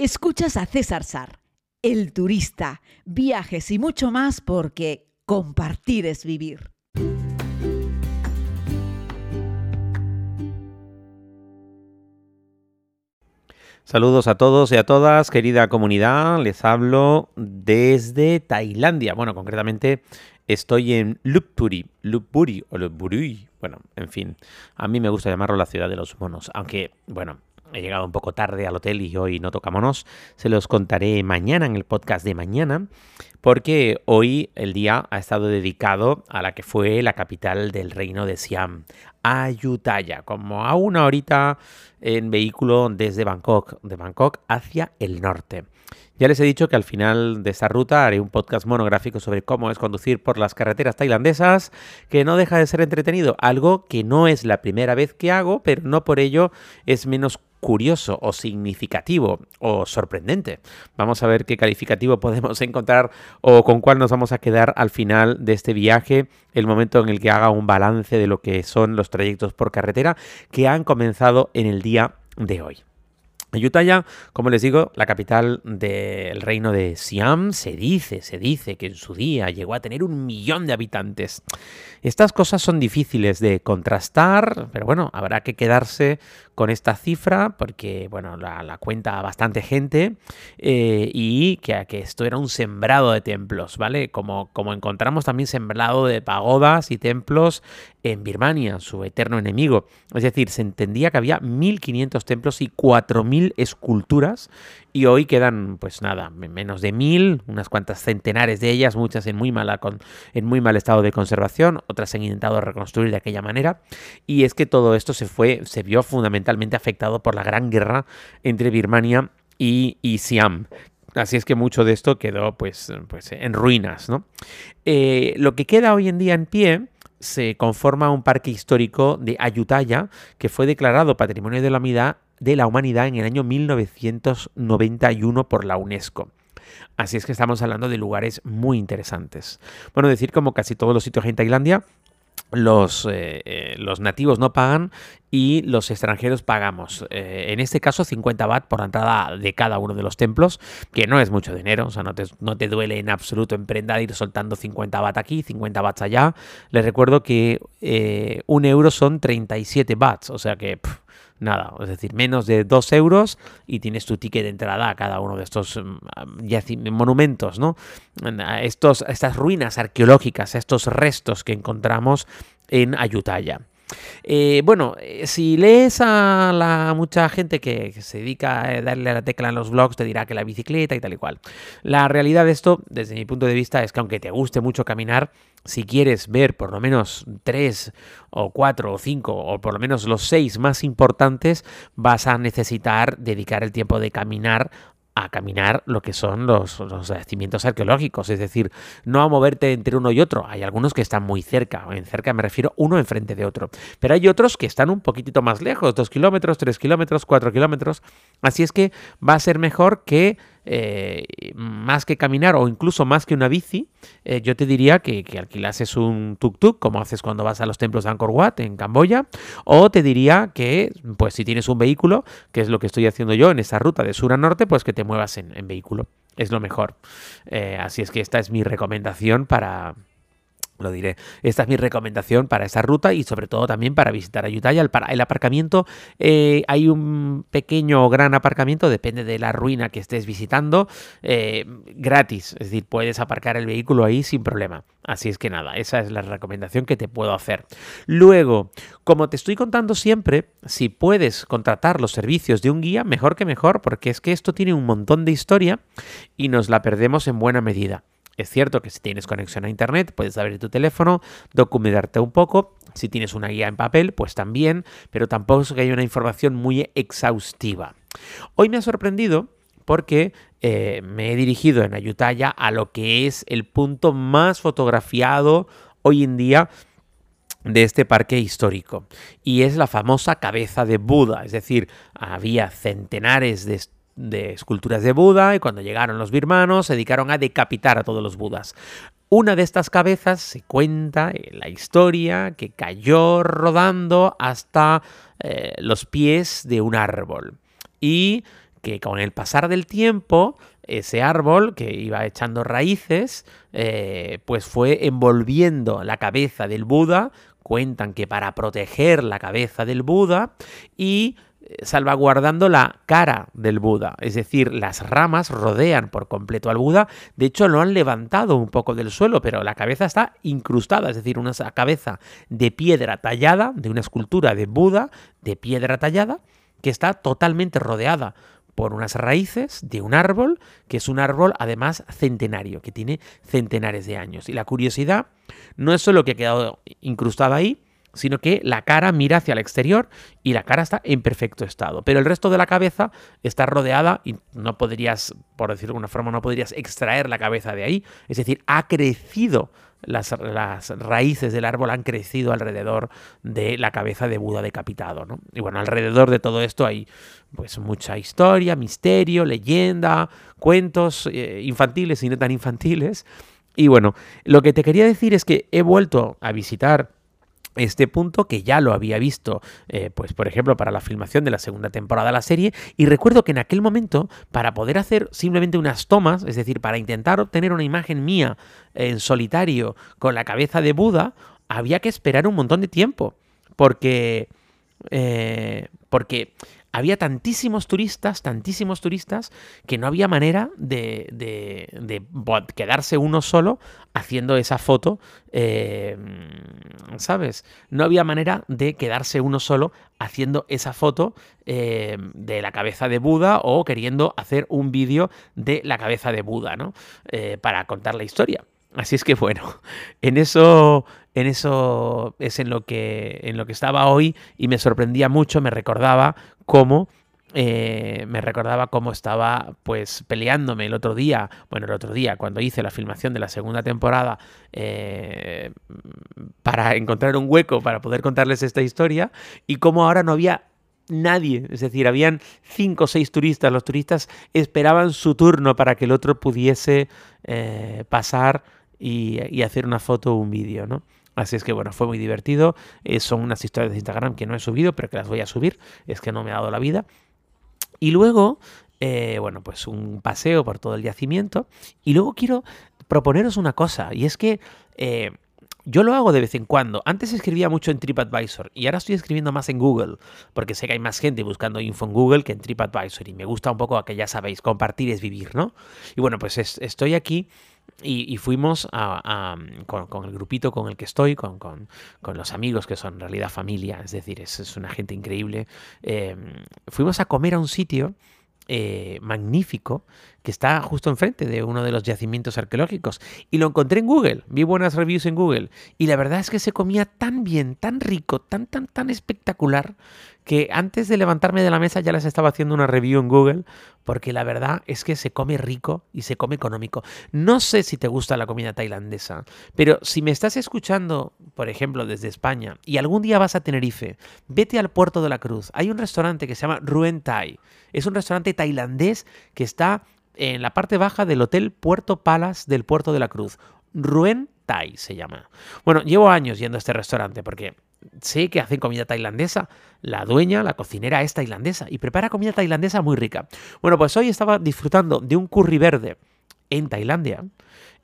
Escuchas a César Sar, el turista, viajes y mucho más porque compartir es vivir. Saludos a todos y a todas, querida comunidad. Les hablo desde Tailandia. Bueno, concretamente estoy en Lupuri, Lupuri o Lupuri. Bueno, en fin, a mí me gusta llamarlo la ciudad de los monos, aunque, bueno, he llegado un poco tarde al hotel y hoy no tocámonos. Se los contaré mañana en el podcast de mañana, porque hoy el día ha estado dedicado a la que fue la capital del reino de Siam, Ayutthaya, como a una horita en vehículo desde Bangkok, de Bangkok hacia el norte. Ya les he dicho que al final de esta ruta haré un podcast monográfico sobre cómo es conducir por las carreteras tailandesas, que no deja de ser entretenido, algo que no es la primera vez que hago, pero no por ello es menos curioso o significativo o sorprendente. Vamos a ver qué calificativo podemos encontrar o con cuál nos vamos a quedar al final de este viaje, el momento en el que haga un balance de lo que son los trayectos por carretera que han comenzado en el día de hoy. Ayutthaya, como les digo, la capital del reino de Siam, se dice, se dice que en su día llegó a tener un millón de habitantes. Estas cosas son difíciles de contrastar, pero bueno, habrá que quedarse con esta cifra porque, bueno, la, cuenta bastante gente eh, y que, esto era un sembrado de templos, ¿vale? Como, como encontramos también sembrado de pagodas y templos en Birmania, su eterno enemigo. Es decir, se entendía que había 1.500 templos y 4.000 esculturas y hoy quedan, pues nada, menos de 1.000, unas cuantas centenares de ellas, muchas en muy, mala en muy mal estado de conservación, otras han intentado reconstruir de aquella manera. Y es que todo esto se, fue, se vio fundamentalmente afectado por la gran guerra entre Birmania y, Siam, Así es que mucho de esto quedó pues, pues en ruinas. ¿no? Eh, lo que queda hoy en día en pie se conforma un parque histórico de Ayutthaya que fue declarado Patrimonio de la Humanidad, de la Humanidad en el año 1991 por la UNESCO. Así es que estamos hablando de lugares muy interesantes. Bueno, decir como casi todos los sitios en Tailandia, los, eh, eh, los, nativos no pagan y los extranjeros pagamos. Eh, en este caso, 50 baht por entrada de cada uno de los templos, que no es mucho dinero, o sea, no te, no te duele en absoluto en prenda ir soltando 50 baht aquí, 50 bahts allá. Les recuerdo que un euro son 37 bahts, o sea que nada, es decir, menos de 2 euros y tienes tu ticket de entrada a cada uno de estos mm, monumentos, ¿no? Estos, estas ruinas arqueológicas, estos restos que encontramos en Ayutthaya. Eh, bueno, eh, si lees a la mucha gente que, se dedica a darle a la tecla en los blogs, te dirá que la bicicleta y tal y cual. La realidad de esto, desde mi punto de vista, es que aunque te guste mucho caminar, si quieres ver por lo menos tres o cuatro o cinco o por lo menos los seis más importantes, vas a necesitar dedicar el tiempo de caminar a caminar lo que son los, los yacimientos arqueológicos, es decir, no a moverte entre uno y otro. Hay algunos que están muy cerca, en cerca me refiero uno enfrente de otro, pero hay otros que están un poquitito más lejos, dos kilómetros, tres kilómetros, cuatro kilómetros. Así es que va a ser mejor que eh, más que caminar o incluso más que una bici, eh, yo te diría que, alquilases un tuk-tuk, como haces cuando vas a los templos de Angkor Wat en Camboya, o te diría que, pues si tienes un vehículo, que es lo que estoy haciendo yo en esa ruta de sur a norte, pues que te muevas en, vehículo. Es lo mejor. Eh, así es que esta es mi recomendación para, lo diré. Esta es mi recomendación para esa ruta y sobre todo también para visitar Ayutthaya. El, el aparcamiento, eh, hay un pequeño o gran aparcamiento, depende de la ruina que estés visitando, eh, gratis. Es decir, puedes aparcar el vehículo ahí sin problema. Así es que nada, esa es la recomendación que te puedo hacer. Luego, como te estoy contando siempre, si puedes contratar los servicios de un guía, mejor que mejor, porque es que esto tiene un montón de historia y nos la perdemos en buena medida. Es cierto que si tienes conexión a internet, puedes abrir tu teléfono, documentarte un poco. Si tienes una guía en papel, pues también, pero tampoco es que haya una información muy exhaustiva. Hoy me ha sorprendido porque eh, me he dirigido en Ayutthaya a lo que es el punto más fotografiado hoy en día de este parque histórico y es la famosa cabeza de Buda, es decir, había centenares de de esculturas de Buda y cuando llegaron los birmanos se dedicaron a decapitar a todos los budas. Una de estas cabezas se cuenta en la historia que cayó rodando hasta eh, los pies de un árbol y que con el pasar del tiempo, ese árbol que iba echando raíces, eh, pues fue envolviendo la cabeza del Buda. Cuentan que para proteger la cabeza del Buda y salvaguardando la cara del Buda, es decir, las ramas rodean por completo al Buda, de hecho lo han levantado un poco del suelo, pero la cabeza está incrustada, es decir, una cabeza de piedra tallada, de una escultura de Buda de piedra tallada, que está totalmente rodeada por unas raíces de un árbol, que es un árbol además centenario, que tiene centenares de años. Y la curiosidad no es solo que ha quedado incrustada ahí, sino que la cara mira hacia el exterior y la cara está en perfecto estado. Pero el resto de la cabeza está rodeada y no podrías, por decirlo de alguna forma, no podrías extraer la cabeza de ahí. Es decir, ha crecido, las, raíces del árbol han crecido alrededor de la cabeza de Buda decapitado. Y bueno, alrededor de todo esto hay pues mucha historia, misterio, leyenda, cuentos eh, infantiles y no tan infantiles. Y bueno, lo que te quería decir es que he vuelto a visitar este punto que ya lo había visto, eh, pues por ejemplo, para la filmación de la segunda temporada de la serie, y recuerdo que en aquel momento, para poder hacer simplemente unas tomas, es decir, para intentar obtener una imagen mía en solitario con la cabeza de Buda, había que esperar un montón de tiempo, porque... Eh, porque había tantísimos turistas, tantísimos turistas, que no había manera de, de, quedarse uno solo haciendo esa foto, eh, ¿sabes? No había manera de quedarse uno solo haciendo esa foto eh, de la cabeza de Buda o queriendo hacer un vídeo de la cabeza de Buda, ¿no? Eh, para contar la historia. Así es que bueno, en eso, en eso es en lo que, en lo que estaba hoy y me sorprendía mucho, me recordaba cómo eh, me recordaba cómo estaba pues peleándome el otro día, bueno, el otro día, cuando hice la filmación de la segunda temporada, eh, para encontrar un hueco para poder contarles esta historia, y cómo ahora no había nadie, es decir, habían cinco o seis turistas, los turistas esperaban su turno para que el otro pudiese eh, pasar y, y, hacer una foto o un vídeo, ¿no? Así es que bueno, fue muy divertido. Eh, son unas historias de Instagram que no he subido, pero que las voy a subir. Es que no me ha dado la vida. Y luego, eh, bueno, pues un paseo por todo el yacimiento. Y luego quiero proponeros una cosa, y es que eh, yo lo hago de vez en cuando. Antes escribía mucho en TripAdvisor y ahora estoy escribiendo más en Google, porque sé que hay más gente buscando info en Google que en TripAdvisor. Y me gusta un poco a que ya sabéis, compartir es vivir, ¿no? Y bueno, pues estoy aquí y, fuimos con, el grupito con el que estoy, con, los amigos que son en realidad familia, es decir, es, una gente increíble. Em, fuimos a comer a un sitio eh, magnífico que está justo enfrente de uno de los yacimientos arqueológicos. Y lo encontré en Google, vi buenas reviews en Google. Y la verdad es que se comía tan bien, tan rico, tan, tan, tan espectacular, que antes de levantarme de la mesa ya les estaba haciendo una review en Google, porque la verdad es que se come rico y se come económico. No sé si te gusta la comida tailandesa, pero si me estás escuchando, por ejemplo, desde España, y algún día vas a Tenerife, vete al Puerto de la Cruz. Hay un restaurante que se llama Ruen Thai. Es un restaurante tailandés que está en la parte baja del Hotel Puerto Palace del Puerto de la Cruz. Ruen Thai se llama. Bueno, llevo años yendo a este restaurante porque sé que hacen comida tailandesa. La dueña, la cocinera es tailandesa y prepara comida tailandesa muy rica. Bueno, pues hoy estaba disfrutando de un curry verde en Tailandia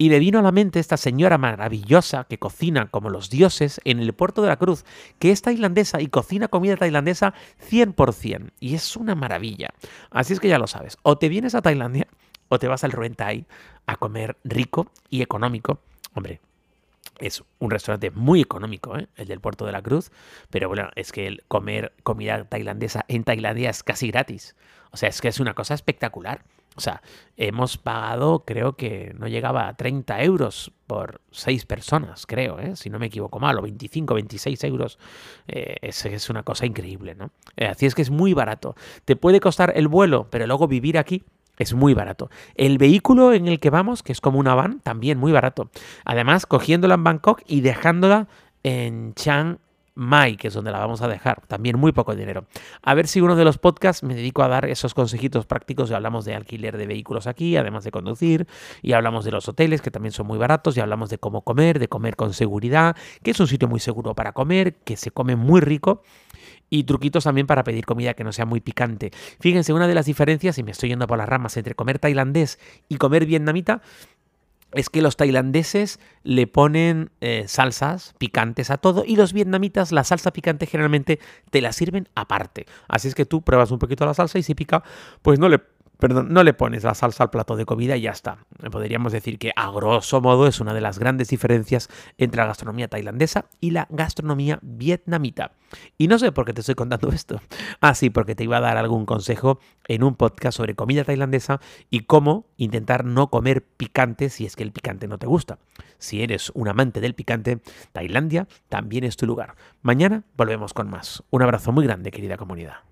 y me vino a la mente esta señora maravillosa que cocina como los dioses en el puerto de la Cruz, que es tailandesa y cocina comida tailandesa 100%. Y es una maravilla. Así es que ya lo sabes. O te vienes a Tailandia o te vas al Ruentai a comer rico y económico. Hombre, es un restaurante muy económico, ¿eh? el del Puerto de la Cruz, pero bueno, es que el comer comida tailandesa en Tailandia es casi gratis. O sea, es que es una cosa espectacular. O sea, hemos pagado, creo que no llegaba a 30 euros por seis personas, creo, ¿eh? si no me equivoco mal, o 25, 26 euros. Eh, es, es, una cosa increíble, ¿no? Así es que es muy barato. Te puede costar el vuelo, pero luego vivir aquí es muy barato. El vehículo en el que vamos, que es como una van, también muy barato. Además, cogiéndola en Bangkok y dejándola en Chiang Mai, que es donde la vamos a dejar. También muy poco dinero. A ver si uno de los podcasts me dedico a dar esos consejitos prácticos y hablamos de alquiler de vehículos aquí, además de conducir, y hablamos de los hoteles, que también son muy baratos, y hablamos de cómo comer, de comer con seguridad, que es un sitio muy seguro para comer, que se come muy rico y truquitos también para pedir comida que no sea muy picante. Fíjense, una de las diferencias, y me estoy yendo por las ramas, entre comer tailandés y comer vietnamita, es que los tailandeses le ponen eh, salsas picantes a todo y los vietnamitas la salsa picante generalmente te la sirven aparte. Así es que tú pruebas un poquito la salsa y si pica, pues no le Perdón, no le pones la salsa al plato de comida y ya está. Podríamos decir que a grosso modo es una de las grandes diferencias entre la gastronomía tailandesa y la gastronomía vietnamita. Y no sé por qué te estoy contando esto. Ah, sí, porque te iba a dar algún consejo en un podcast sobre comida tailandesa y cómo intentar no comer picante si es que el picante no te gusta. Si eres un amante del picante, Tailandia también es tu lugar. Mañana volvemos con más. Un abrazo muy grande, querida comunidad.